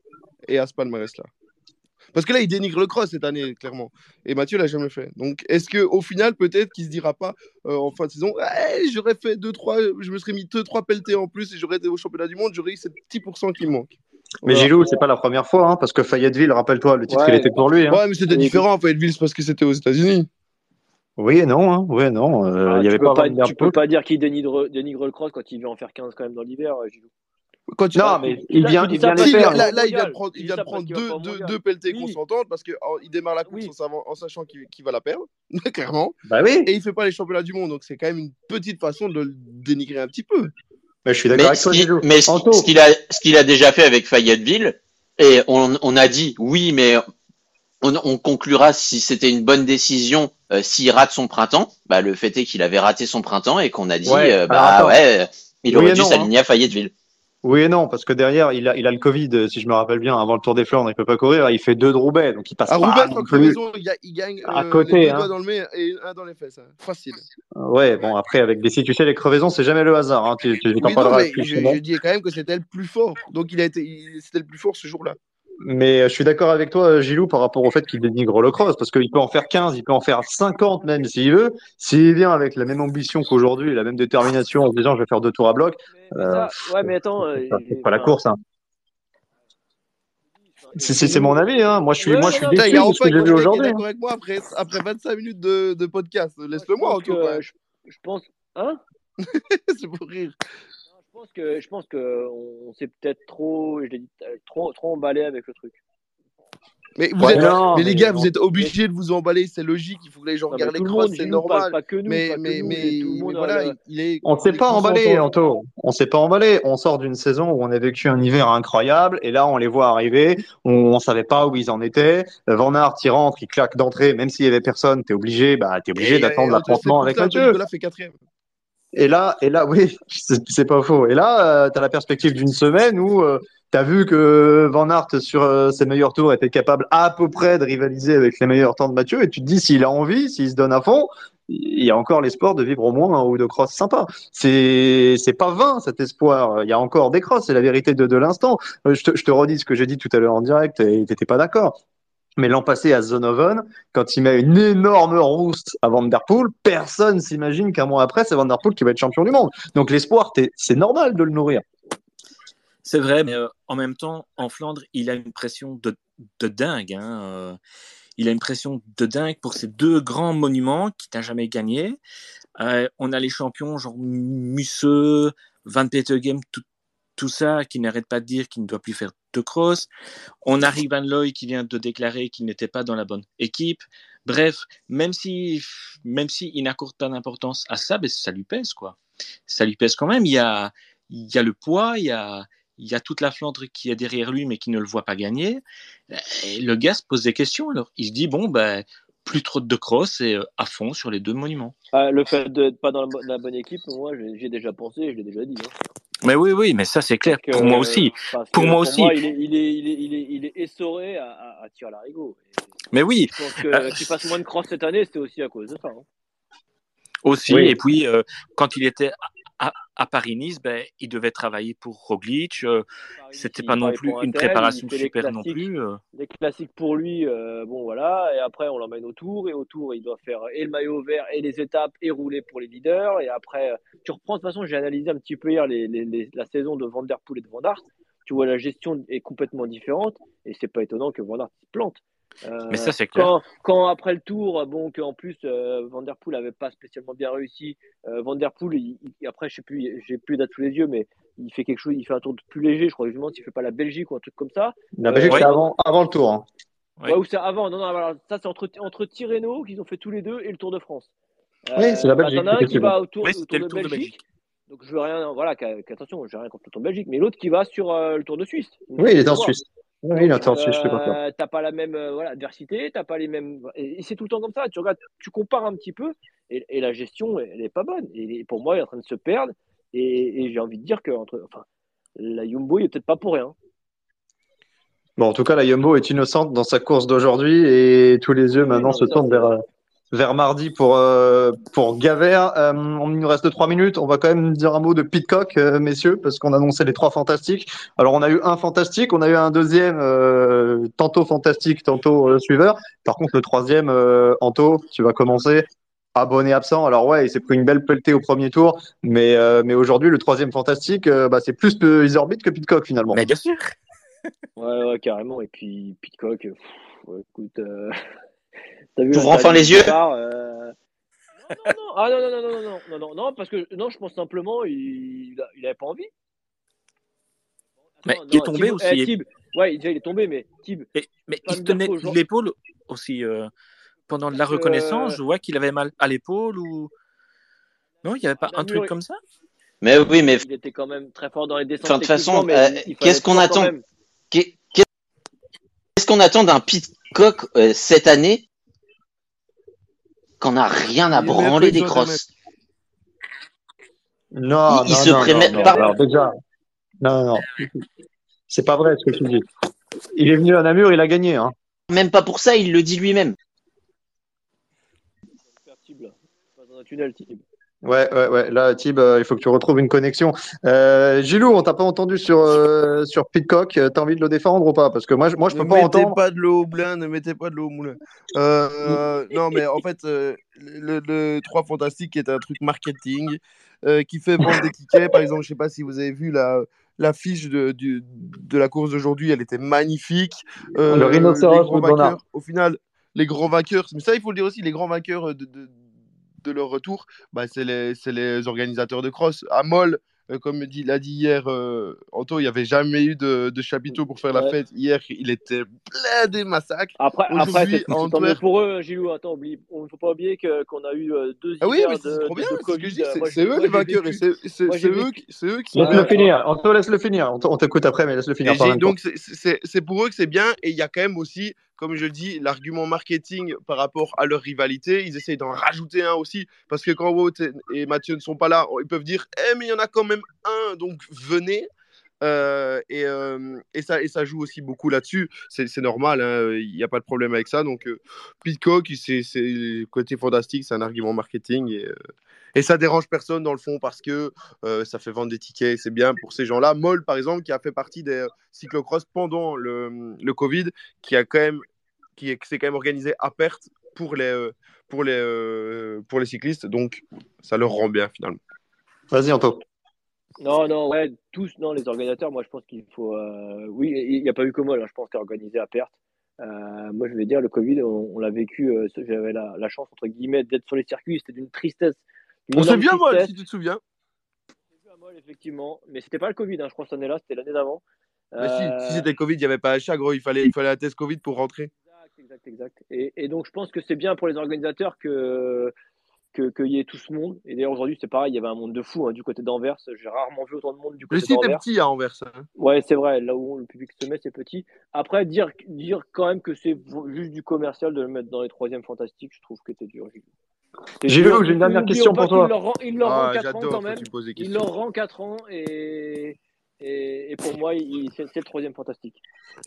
Speaker 4: et à ce palmarès-là. Parce que là, il dénigre le cross cette année, clairement. Et Mathieu l'a jamais fait. Donc, est-ce que au final, peut-être qu'il se dira pas euh, en fin de saison, Eh, j'aurais fait 2-3, je me serais mis 2-3 pelletés en plus et j'aurais été au championnat du monde, j'aurais eu ces petits pourcents qui me manquent.
Speaker 1: Mais
Speaker 4: Voilà.
Speaker 1: Gilou, c'est pas la première fois, hein, parce que Fayetteville, rappelle-toi, le titre,
Speaker 3: Ouais.
Speaker 1: il était pour lui. Hein.
Speaker 4: Ouais, mais c'était différent en Fayetteville, c'est parce que c'était aux États-Unis.
Speaker 1: Oui et non, hein. oui et non. euh,
Speaker 3: Ah,
Speaker 1: il y
Speaker 3: tu
Speaker 1: avait
Speaker 3: peux
Speaker 1: pas
Speaker 3: pas,
Speaker 1: Van Der
Speaker 3: tu peux pas dire qu'il dénigre, dénigre le cross quand il vient en faire 15 quand même dans l'hiver, euh, Gilou.
Speaker 4: Quand tu
Speaker 1: Non, mais il
Speaker 3: Là,
Speaker 1: vient, il vient faire.
Speaker 4: là, là, il de prendre, il vient de deux, deux, deux pelletés
Speaker 3: Oui.
Speaker 4: consentantes parce qu'il démarre la course
Speaker 3: Oui.
Speaker 4: en, sachant qu'il va la perdre, clairement.
Speaker 1: Bah oui,
Speaker 4: Et il fait pas les championnats du monde, donc c'est quand même une petite façon de le dénigrer un petit peu.
Speaker 1: mais je suis d'accord avec
Speaker 5: ce
Speaker 1: toi,
Speaker 5: mais ce qu'il a, ce qu'il a déjà fait avec Fayetteville, et on, on a dit oui, mais on, on conclura si c'était une bonne décision euh, s'il rate son printemps. Bah, le fait est qu'il avait raté son printemps et qu'on a dit
Speaker 1: Ouais,
Speaker 5: euh, bah
Speaker 1: attends.
Speaker 5: ouais, il aurait dû
Speaker 1: non,
Speaker 5: s'aligner à Fayetteville.
Speaker 1: Oui et non, parce que derrière, il a, il a le Covid, si je me rappelle bien, avant le Tour des Flandres, il peut pas courir, il fait deux de Roubaix, donc il passe
Speaker 4: À
Speaker 1: pas
Speaker 4: Roubaix,
Speaker 1: non plus.
Speaker 4: Crevaison, il, il gagne
Speaker 1: À
Speaker 4: euh,
Speaker 1: côté,
Speaker 4: les deux
Speaker 1: hein.
Speaker 4: doigts dans le nez et un dans les fesses. hein. Facile.
Speaker 1: Ouais, bon, après, avec des, si tu sais, les crevaisons, c'est jamais le hasard, hein, tu, tu
Speaker 4: Oui, non, mais
Speaker 1: plus
Speaker 4: je, je dis quand même que c'était le plus fort. Donc il a été, c'était le plus fort ce jour-là.
Speaker 1: Mais euh, je suis d'accord avec toi, Gilou, par rapport au fait qu'il dénigre le cross, parce qu'il peut en faire 15, il peut en faire 50 même s'il veut. S'il vient avec la même ambition qu'aujourd'hui, la même détermination en se disant je vais faire deux tours à bloc,
Speaker 3: Mais, mais
Speaker 1: Euh,
Speaker 3: ça, ouais, mais attends. euh,
Speaker 1: ça, c'est pas la course. Hein. C'est mon avis, hein. moi je suis,
Speaker 3: Ouais,
Speaker 1: moi, je suis déçu de ce que j'ai vu aujourd'hui.
Speaker 4: d'accord avec moi après, après 25 minutes de, de podcast. Laisse-le-moi, en tout cas.
Speaker 3: je, je pense. Hein?
Speaker 4: C'est pour rire.
Speaker 3: Pense que je pense que on s'est peut-être trop, je l'ai dit, euh, trop trop emballé avec le truc.
Speaker 4: Mais, vous
Speaker 1: Ouais,
Speaker 4: êtes,
Speaker 1: non,
Speaker 4: mais les gars,
Speaker 1: non.
Speaker 4: vous êtes obligés de vous emballer, c'est logique. Il faut que les gens regardent les
Speaker 3: tout le
Speaker 4: crosses,
Speaker 3: monde,
Speaker 4: c'est
Speaker 3: pas,
Speaker 4: normal.
Speaker 3: pas que nous,
Speaker 4: Mais,
Speaker 3: pas que
Speaker 4: mais,
Speaker 3: nous,
Speaker 4: mais,
Speaker 3: et tout le
Speaker 4: mais
Speaker 3: monde.
Speaker 4: voilà,
Speaker 3: le-
Speaker 4: il est.
Speaker 1: On s'est
Speaker 4: il est
Speaker 1: pas emballé. Anto. On s'est pas emballé. On sort d'une saison où on a vécu un hiver incroyable et là on les voit arriver. On, on savait pas où ils en étaient. Van Aert, il rentre, il claque d'entrée, même s'il y avait personne, t'es obligé, bah t'es obligé d'attendre l'affrontement avec Mathieu.
Speaker 4: Nicolas fait quatrième.
Speaker 1: Et là, et là, oui, c'est pas faux. Et là, tu as la perspective d'une semaine où tu as vu que Van Aert, sur euh, ses meilleurs tours, était capable à peu près de rivaliser avec les meilleurs temps de Mathieu. Et tu te dis, s'il a envie, s'il se donne à fond, il y a encore l'espoir de vivre au moins un ou deux crosses sympas. C'est c'est pas vain cet espoir. Il y a encore des crosses, c'est la vérité de, de l'instant. Euh, Je te, je te redis ce que j'ai dit tout à l'heure en direct et t'étais pas d'accord. Mais l'an passé à Zonoven, quand il met une énorme rouste à Van Der Poel, personne s'imagine qu'un mois après, c'est Van Der Poel qui va être champion du monde. Donc l'espoir, c'est normal de le nourrir.
Speaker 2: C'est vrai, mais euh, en même temps, en Flandre, il a une pression de, dingue. hein, euh, il a une pression de dingue pour ces deux grands monuments qu'il n'a jamais gagnés. Euh, on a les champions genre Musseux, Van Petegem, tout, tout ça, qui n'arrête pas de dire qu'il ne doit plus faire de cross. On a Van Looy qui vient de déclarer qu'il n'était pas dans la bonne équipe. Bref, même si, même si n'accorde pas d'importance à ça, ben ça lui pèse quoi. Ça lui pèse quand même. Il y a, il y a le poids, il y a, il y a toute la Flandre qui est derrière lui mais qui ne le voit pas gagner. Le gars se pose des questions alors. Il se dit bon ben plus trop de cross et euh, à fond sur les deux monuments.
Speaker 3: Ah, le fait d'être pas dans la, bo- la bonne équipe, moi, j'ai déjà pensé, je l'ai déjà dit. hein.
Speaker 2: Mais oui oui, mais ça c'est clair.
Speaker 3: Que-
Speaker 2: Pour moi aussi.
Speaker 3: parce
Speaker 2: Pour moi aussi.
Speaker 3: il, est, il, est, il, est, il, est, il est essoré à, à, à tirer à l'arigot.
Speaker 2: Mais oui,
Speaker 3: Je pense que
Speaker 2: Euh,
Speaker 3: qu'il fasse moins de cross cette année, c'est aussi à cause de ça. hein.
Speaker 2: aussi.
Speaker 1: Oui.
Speaker 2: Et puis, euh, quand il était à, Paris-Nice, ben, il devait travailler pour Roglic. euh, C'était pas non plus une préparation super non plus. euh.
Speaker 3: Les classiques pour lui, euh, bon voilà, et après on l'emmène au tour, et au tour il doit faire et le maillot vert, et les étapes, et rouler pour les leaders, et après tu reprends de toute façon, j'ai analysé un petit peu hier les, les, les- la saison de Van Der Poel et de Van Aert, tu vois la gestion est complètement différente, et c'est pas étonnant que Van Aert se plante. Euh,
Speaker 2: Mais ça, c'est clair.
Speaker 3: Quand, quand après le tour, bon, qu'en plus euh, Van Der Poel avait pas spécialement bien réussi, euh, Van Der Poel, il- il- après je sais plus, j'ai plus date sous les yeux, mais il fait quelque chose, il fait un tour de plus léger, je crois que je me demande s'il fait pas la Belgique ou un truc comme ça.
Speaker 1: La Belgique,
Speaker 3: Euh,
Speaker 1: c'est
Speaker 2: ouais.
Speaker 1: avant, avant le tour. hein.
Speaker 2: Ouais.
Speaker 3: Ouais, ou c'est avant. Non, non, alors, ça, c'est entre, entre Tirreno, qu'ils ont fait tous les deux, et le Tour de France. Euh,
Speaker 1: Oui, c'est la
Speaker 3: bah,
Speaker 1: Belgique,
Speaker 3: T'en as un qui va au Tour,
Speaker 2: Oui,
Speaker 3: au
Speaker 2: c'était
Speaker 3: tour
Speaker 2: le Tour de Belgique.
Speaker 3: Donc, je veux rien, voilà, qu'a- qu'attention, j'ai rien contre le Tour de Belgique, mais l'autre qui va sur euh, le Tour de Suisse.
Speaker 1: Oui, il est en
Speaker 3: voir.
Speaker 1: Suisse. Oui, attends, je suis pas
Speaker 3: euh, T'as pas la même euh, voilà, adversité, t'as pas les mêmes. Et, c'est tout le temps comme ça. Tu regardes, tu compares un petit peu, et, et la gestion, elle est pas bonne. Et pour moi, elle est en train de se perdre. Et, et j'ai envie de dire que entre, enfin, la Yumbo, il est peut-être pas pour rien.
Speaker 1: Bon, en tout cas, la Yumbo est innocente dans sa course d'aujourd'hui et tous les yeux maintenant se tournent vers, vers mardi pour, euh, pour Gaver. Euh, il nous reste trois minutes. On va quand même dire un mot de Pitcock, euh, messieurs, parce qu'on annonçait les trois fantastiques. Alors, on a eu un fantastique, on a eu un deuxième, euh, tantôt fantastique, tantôt suiveur. Par contre, le troisième, Anto, tu vas commencer. Abonné absent. Alors ouais, il s'est pris une belle pelletée au premier tour, mais mais aujourd'hui le troisième fantastique, bah, c'est plus Isorbit que Pitcock finalement.
Speaker 2: Mais bien sûr.
Speaker 3: ouais, ouais, carrément. Et puis Pitcock, écoute,
Speaker 5: T'ouvres enfin les yeux
Speaker 3: non, non, ah, non, non, non, non, non, non, non, parce que non, je pense simplement il n'avait pas envie.
Speaker 2: Mais il est tombé aussi. Eh,
Speaker 3: ouais, déjà il est tombé, mais Thib.
Speaker 2: Mais il tenait l'épaule aussi pendant la reconnaissance. Je vois qu'il avait mal à l'épaule ou non, il n'y avait pas un truc comme ça.
Speaker 5: Mais oui, mais
Speaker 3: il était quand même très fort dans les descentes.
Speaker 5: Enfin, de toute façon, qu'est-ce qu'on attend Qu'est-ce qu'on attend d'un Pitcock cette année qu'on n'a rien à branler des crosses.
Speaker 1: Non, il,
Speaker 5: non, se
Speaker 1: non,
Speaker 5: pas.
Speaker 1: Alors déjà, non, non, c'est pas vrai ce que tu dis. Il est venu à Namur, il a gagné. Hein.
Speaker 5: Même pas pour ça, il le dit lui-même.
Speaker 1: Ouais, ouais, ouais. Là, Tib, euh, il faut que tu retrouves une connexion. Euh, Gilou, on t'a pas entendu sur euh, sur Pitcock. T'as envie de le défendre ou pas? Parce que moi, je, moi, je peux pas entendre.
Speaker 4: Ne mettez pas de l'eau au blin, ne mettez pas de l'eau au moulin. Euh, non, mais en fait, euh, le, le 3 fantastique est un truc marketing euh, qui fait vendre des tickets. Par exemple, je sais pas si vous avez vu la la fiche de, de, de la course d'aujourd'hui, elle était magnifique.
Speaker 1: le rhinocéros
Speaker 4: Au final, les grands vainqueurs, mais ça, il faut le dire aussi, les grands vainqueurs de, de de leur retour, bah, c'est les, les, organisateurs de cross. À Moll, euh, comme l'a dit hier euh, Anto, il n'y avait jamais eu de, de chapiteau pour faire la fête. Hier, il était plein des massacres.
Speaker 3: Après, après c'est Antwerp... pour eux, Gilou. Attends, oublie, on ne faut pas oublier qu'on a eu euh, deux
Speaker 4: ah oui, mais c'est trop bien. C'est eux les vainqueurs et c'est eux, eux, qui.
Speaker 1: Laisse-le finir. Anto, laisse-le finir. On t'écoute après, mais laisse-le finir.
Speaker 4: Donc, c'est pour eux que c'est bien. Et il y a quand même aussi comme je le dis, l'argument marketing par rapport à leur rivalité, ils essayent d'en rajouter un aussi, parce que quand Wout et Mathieu ne sont pas là, ils peuvent dire Eh, mais il y en a quand même un, donc venez. Euh, et, euh, et, ça, et ça joue aussi beaucoup là-dessus. C'est normal, hein, il n'y a pas de problème avec ça. Donc, euh, Pitcock, c'est côté fantastique, c'est un argument marketing. Et, et ça dérange personne dans le fond parce que ça fait vendre des tickets, c'est bien pour ces gens-là. Moll, par exemple, qui a fait partie des cyclocross pendant le, le Covid, qui a quand même qui s'est quand même organisé à perte pour les, pour, les, pour les cyclistes. Donc, ça leur rend bien finalement.
Speaker 1: Vas-y, Anto.
Speaker 3: Non, non, ouais, tous, non, les organisateurs, moi je pense qu'il faut. Euh, oui, il n'y a pas eu que moi, là, je pense, qui a organisé à perte. Euh, moi, je vais dire, le Covid, on, l'a vécu, euh, j'avais la, la, chance, entre guillemets, d'être sur les circuits, c'était d'une tristesse.
Speaker 4: On sait bien, moi, si tu te souviens.
Speaker 3: Moi, effectivement, mais c'était pas le Covid, hein, je crois, cette année-là, c'était l'année d'avant.
Speaker 4: Si, si c'était Covid, il n'y avait pas achat, gros, il fallait, il fallait un test Covid pour rentrer.
Speaker 3: Exact, exact, exact. Et, et donc, je pense que c'est bien pour les organisateurs que qu'il y ait tout ce monde. Et d'ailleurs, aujourd'hui, c'est pareil, il y avait un monde de fou hein, du côté d'Anvers. J'ai rarement vu autant de monde du côté d'Anvers.
Speaker 4: Le site est petit à Anvers. Hein.
Speaker 3: Ouais, c'est vrai, là où le public se met, c'est petit. Après, dire, dire quand même que c'est juste du commercial de le mettre dans les troisièmes fantastiques, je trouve que c'est dur.
Speaker 1: J'ai j'ai une dernière question pour toi.
Speaker 3: Il leur rend, 4 ah, ans quand même. Il leur rend 4 ans et, et, et pour moi, c'est le troisième fantastique.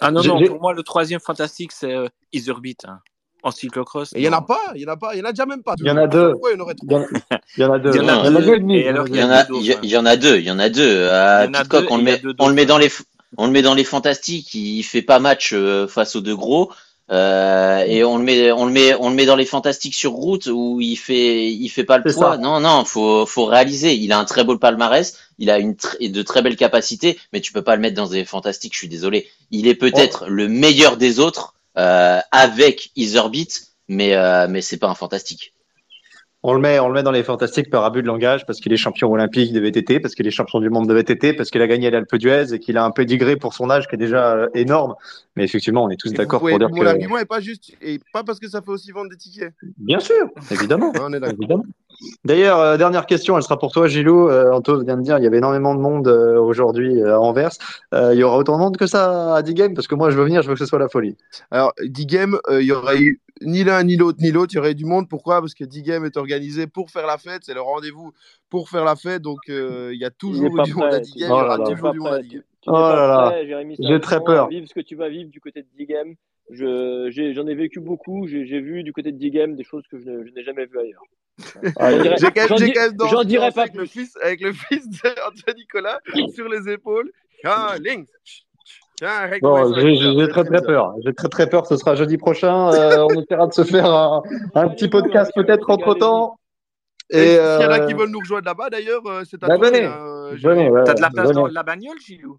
Speaker 2: Ah non, non, pour moi, le troisième fantastique, c'est euh, Iserbit. Hein en cyclocross.
Speaker 4: Il y en a pas, il y en a pas, il y en a déjà même pas.
Speaker 1: Il y en a deux. Il y en a deux. Il y en a
Speaker 5: deux. Il y en a Il y en a deux. Il y en a deux. Pitcock, on le met, on le met dans les, on le met dans les fantastiques. Il fait pas match euh, face aux deux gros. Euh, et on le met, on le met, on le met dans les fantastiques sur route où il fait, il fait pas le poids. Non, non, faut, faut réaliser. Il a un très beau palmarès, il a une de très belles capacités, mais tu peux pas le mettre dans des fantastiques. Je suis désolé. Il est peut-être oh. le meilleur des autres, euh, avec Etherbeat, mais euh, mais c'est pas un fantastique.
Speaker 1: On le met, on le met dans les fantastiques par abus de langage parce qu'il est champion olympique de VTT, parce qu'il est champion du monde de VTT, parce qu'il a gagné l'Alpe d'Huez et qu'il a un pédigré pour son âge qui est déjà euh, énorme. Mais effectivement, on est tous d'accord pour dire
Speaker 4: mon que. Mon argument est pas juste, et pas parce que ça fait aussi vendre des tickets.
Speaker 1: Bien sûr, évidemment. on est évidemment. D'ailleurs, euh, dernière question, elle sera pour toi, Gilou. Euh, Anto vient de dire il y avait énormément de monde euh, aujourd'hui euh, à Anvers. Euh, il y aura autant de monde que ça à D-Game? Parce que moi, je veux venir, je veux que ce soit la folie.
Speaker 4: Alors, D-Game, euh, il y aurait eu ni l'un, ni l'autre, ni l'autre. Il y aurait eu du monde. Pourquoi? Parce que D-Game est organisé pour faire la fête. C'est le rendez-vous pour faire la fête. Donc, euh, il y a toujours
Speaker 3: pas
Speaker 4: du monde à D-Game.
Speaker 3: tu
Speaker 4: Il y aura toujours du monde à D-Game.
Speaker 1: Oh là là, j'ai très peur.
Speaker 3: Vive ce que tu vas vivre du côté de D-Game. J'en ai, vécu beaucoup. J'ai, vu du côté de D-Game des choses que je n'ai jamais vues ailleurs.
Speaker 1: Ah,
Speaker 3: J'en dirais-
Speaker 4: J'ai quand même
Speaker 3: dirais pas
Speaker 4: avec le fils, avec le fils d'Antoine Nicolas sur les épaules. Tiens, Lynx. Tiens, règle
Speaker 1: Bon,
Speaker 4: ça,
Speaker 1: j'ai très très peur. J'ai très très peur. Ce sera jeudi prochain. Euh, on essaiera de se faire un, un petit podcast peut-être entre temps.
Speaker 4: Et
Speaker 1: Et
Speaker 4: s'il y en a
Speaker 1: euh,
Speaker 4: qui veulent nous rejoindre là-bas, d'ailleurs, euh, c'est à
Speaker 1: bah,
Speaker 4: toi.
Speaker 1: venez.
Speaker 4: euh,
Speaker 1: venez, ouais,
Speaker 2: T'as de la place
Speaker 1: venez.
Speaker 2: dans la bagnole, Gilou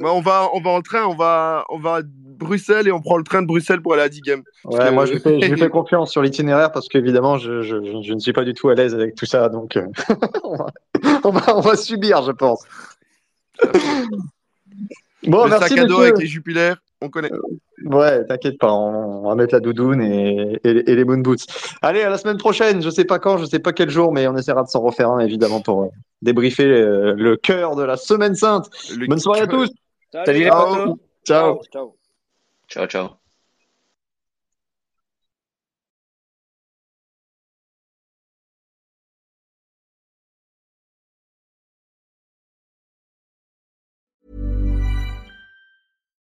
Speaker 4: Ouais, on va, on va en train, on va, on va Bruxelles et on prend le train de Bruxelles pour aller à D-Game.
Speaker 1: Ouais, moi je lui fais, confiance sur l'itinéraire parce qu'évidemment je, je, je, je ne suis pas du tout à l'aise avec tout ça donc euh, on, va, on, va, on va subir je pense. Bon
Speaker 4: le
Speaker 1: merci
Speaker 4: sac à dos avec les jupilères, on connaît.
Speaker 1: Ouais t'inquiète pas on, on va mettre la doudoune et, et, et les moon boots. Allez à la semaine prochaine je sais pas quand je sais pas quel jour mais on essaiera de s'en refaire un évidemment pour euh, débriefer euh, le cœur de la semaine sainte.
Speaker 4: Le-
Speaker 1: Bonne soirée à tous.
Speaker 2: Salut les
Speaker 4: Ciao.
Speaker 2: potos
Speaker 1: Ciao.
Speaker 3: Ciao.
Speaker 5: Ciao, ciao.